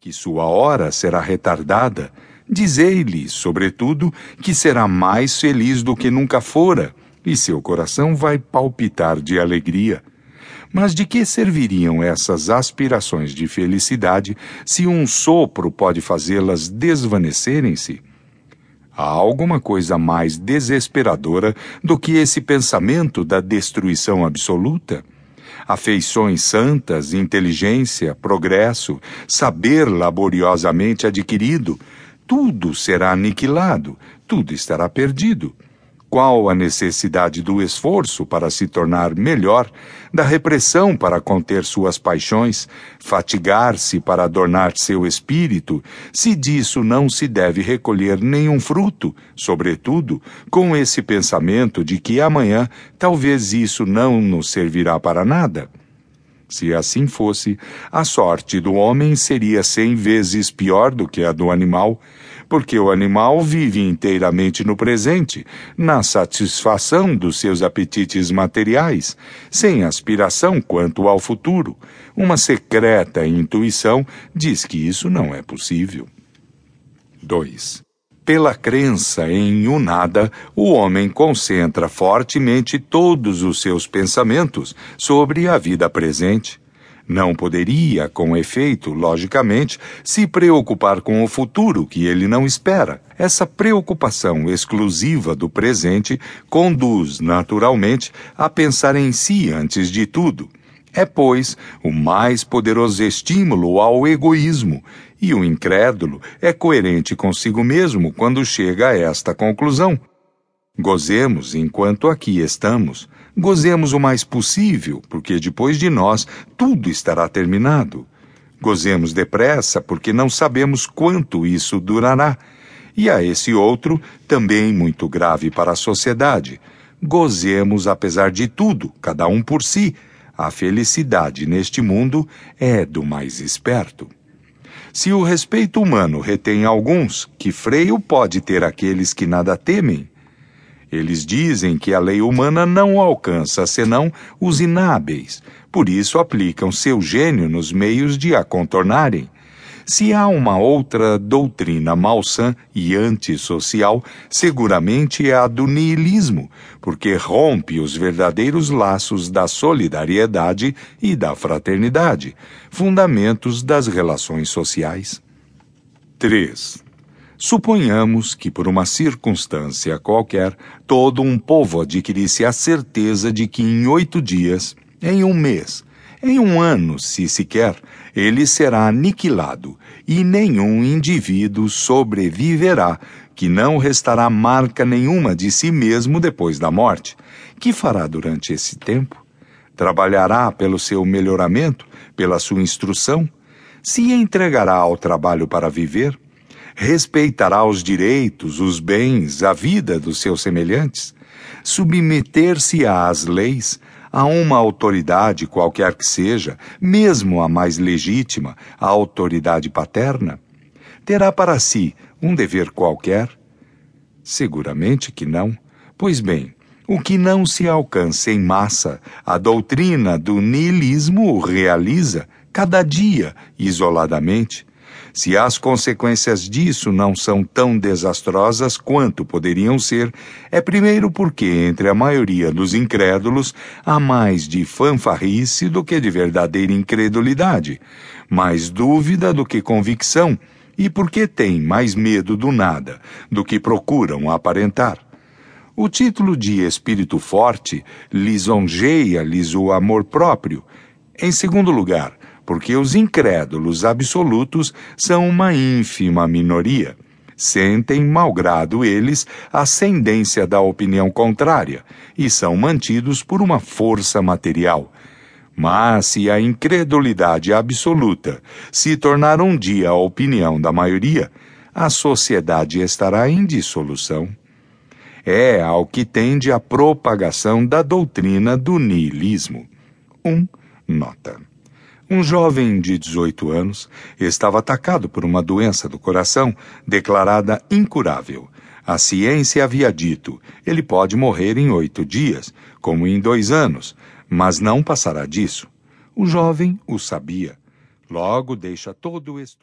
que sua hora será retardada, dizei-lhe, sobretudo, que será mais feliz do que nunca fora, e seu coração vai palpitar de alegria. Mas de que serviriam essas aspirações de felicidade se um sopro pode fazê-las desvanecerem-se? Há alguma coisa mais desesperadora do que esse pensamento da destruição absoluta? Afeições santas, inteligência, progresso, saber laboriosamente adquirido, tudo será aniquilado, tudo estará perdido. Qual a necessidade do esforço para se tornar melhor, da repressão para conter suas paixões, fatigar-se para adornar seu espírito, se disso não se deve recolher nenhum fruto, sobretudo com esse pensamento de que amanhã talvez isso não nos servirá para nada? Se assim fosse, a sorte do homem seria cem vezes pior do que a do animal, porque o animal vive inteiramente no presente, na satisfação dos seus apetites materiais, sem aspiração quanto ao futuro. Uma secreta intuição diz que isso não é possível. 2. Pela crença em o nada, o homem concentra fortemente todos os seus pensamentos sobre a vida presente. Não poderia, com efeito, logicamente, se preocupar com o futuro que ele não espera. Essa preocupação exclusiva do presente conduz, naturalmente, a pensar em si antes de tudo. É, pois, o mais poderoso estímulo ao egoísmo, e o incrédulo é coerente consigo mesmo quando chega a esta conclusão. Gozemos enquanto aqui estamos. Gozemos o mais possível, porque depois de nós tudo estará terminado. Gozemos depressa, porque não sabemos quanto isso durará. E a esse outro, também muito grave para a sociedade. Gozemos apesar de tudo, cada um por si a felicidade neste mundo é do mais esperto. Se o respeito humano retém alguns, que freio pode ter aqueles que nada temem? Eles dizem que a lei humana não alcança senão os inábeis, por isso aplicam seu gênio nos meios de a contornarem. Se há uma outra doutrina malsã e antissocial, seguramente é a do niilismo, porque rompe os verdadeiros laços da solidariedade e da fraternidade, fundamentos das relações sociais. 3. Suponhamos que, por uma circunstância qualquer, todo um povo adquirisse a certeza de que em oito dias, em um mês, em um ano, se sequer, ele será aniquilado, e nenhum indivíduo sobreviverá, que não restará marca nenhuma de si mesmo depois da morte. Que fará durante esse tempo? Trabalhará pelo seu melhoramento, pela sua instrução? Se entregará ao trabalho para viver? Respeitará os direitos, os bens, a vida dos seus semelhantes? Submeter-se às leis? A uma autoridade qualquer que seja, mesmo a mais legítima, a autoridade paterna? Terá para si um dever qualquer? Seguramente que não. Pois bem, o que não se alcança em massa, a doutrina do niilismo realiza cada dia, isoladamente, se as consequências disso não são tão desastrosas quanto poderiam ser, é primeiro porque entre a maioria dos incrédulos há mais de fanfarrice do que de verdadeira incredulidade, mais dúvida do que convicção, e porque têm mais medo do nada do que procuram aparentar. O título de espírito forte lisonjeia-lhes o amor próprio. Em segundo lugar, porque os incrédulos absolutos são uma ínfima minoria. Sentem, malgrado eles, a ascendência da opinião contrária e são mantidos por uma força material. Mas se a incredulidade absoluta se tornar um dia a opinião da maioria, a sociedade estará em dissolução. É ao que tende a propagação da doutrina do niilismo. 1. Um, nota. Um jovem de 18 anos estava atacado por uma doença do coração declarada incurável. A ciência havia dito: ele pode morrer em oito dias, como em dois anos, mas não passará disso. O jovem o sabia. Logo deixa todo o estudo.